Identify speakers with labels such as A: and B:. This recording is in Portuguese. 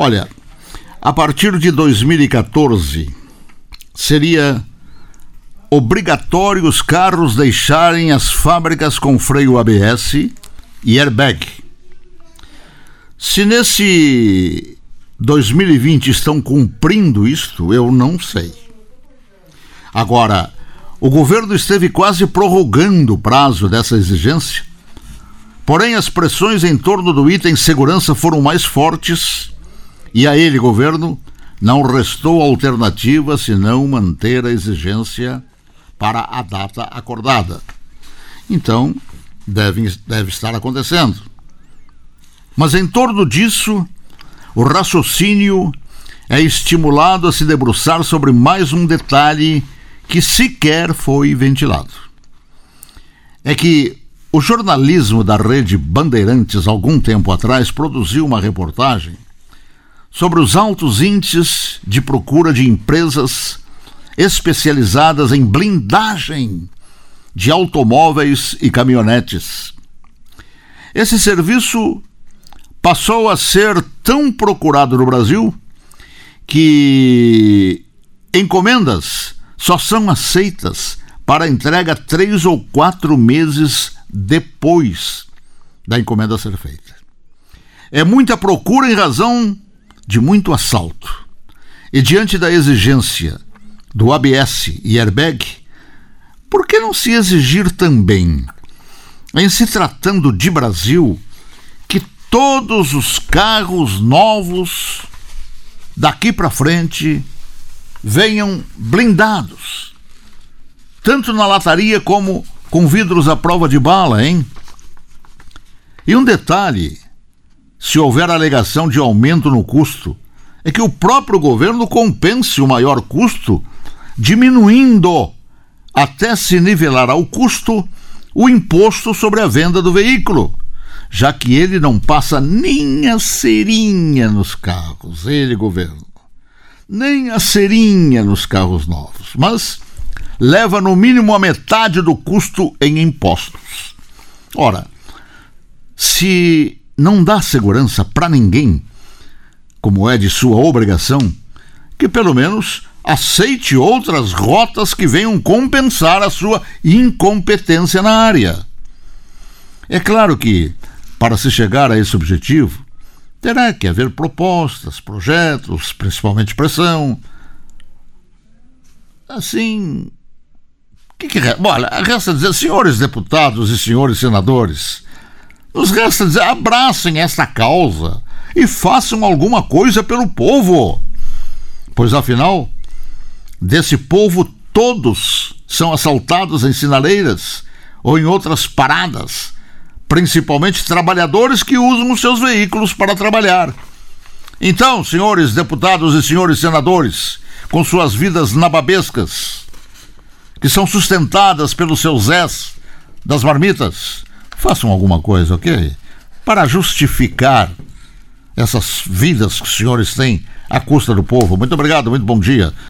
A: Olha, a partir de 2014 seria obrigatório os carros deixarem as fábricas com freio ABS e airbag. Se nesse 2020 estão cumprindo isto, eu não sei. Agora, o governo esteve quase prorrogando o prazo dessa exigência, porém as pressões em torno do item segurança foram mais fortes e a ele, governo, não restou alternativa senão manter a exigência para a data acordada. Então, deve, deve estar acontecendo. Mas em torno disso, o raciocínio é estimulado a se debruçar sobre mais um detalhe que sequer foi ventilado. É que o jornalismo da rede Bandeirantes, algum tempo atrás, produziu uma reportagem sobre os altos índices de procura de empresas especializadas em blindagem de automóveis e caminhonetes. Esse serviço passou a ser tão procurado no Brasil que encomendas só são aceitas para entrega três ou quatro meses depois da encomenda ser feita. É muita procura em razão de muito assalto. E diante da exigência do ABS e airbag, por que não se exigir também, em se tratando de Brasil, que todos os carros novos daqui para frente venham blindados, tanto na lataria como com vidros à prova de bala, hein? E um detalhe: se houver alegação de aumento no custo, é que o próprio governo compense o maior custo diminuindo até se nivelar ao custo o imposto sobre a venda do veículo, já que ele não passa nem a cerinha nos carros, ele, governo, nem a cerinha nos carros novos, mas leva no mínimo a metade do custo em impostos. Ora, se não dá segurança para ninguém, como é de sua obrigação, que pelo menos aceite outras rotas que venham compensar a sua incompetência na área. É claro que, para se chegar a esse objetivo, terá que haver propostas, projetos, principalmente pressão. Assim. Que que, olha, resta dizer, senhores deputados e senhores senadores, nos resta dizer, abracem esta causa e façam alguma coisa pelo povo. Pois afinal, desse povo, todos são assaltados em sinaleiras ou em outras paradas, principalmente trabalhadores que usam os seus veículos para trabalhar. Então, senhores deputados e senhores senadores, com suas vidas nababescas, que são sustentadas pelos seus Zés das marmitas, façam alguma coisa, ok? Para justificar essas vidas que os senhores têm à custa do povo. Muito obrigado, muito bom dia.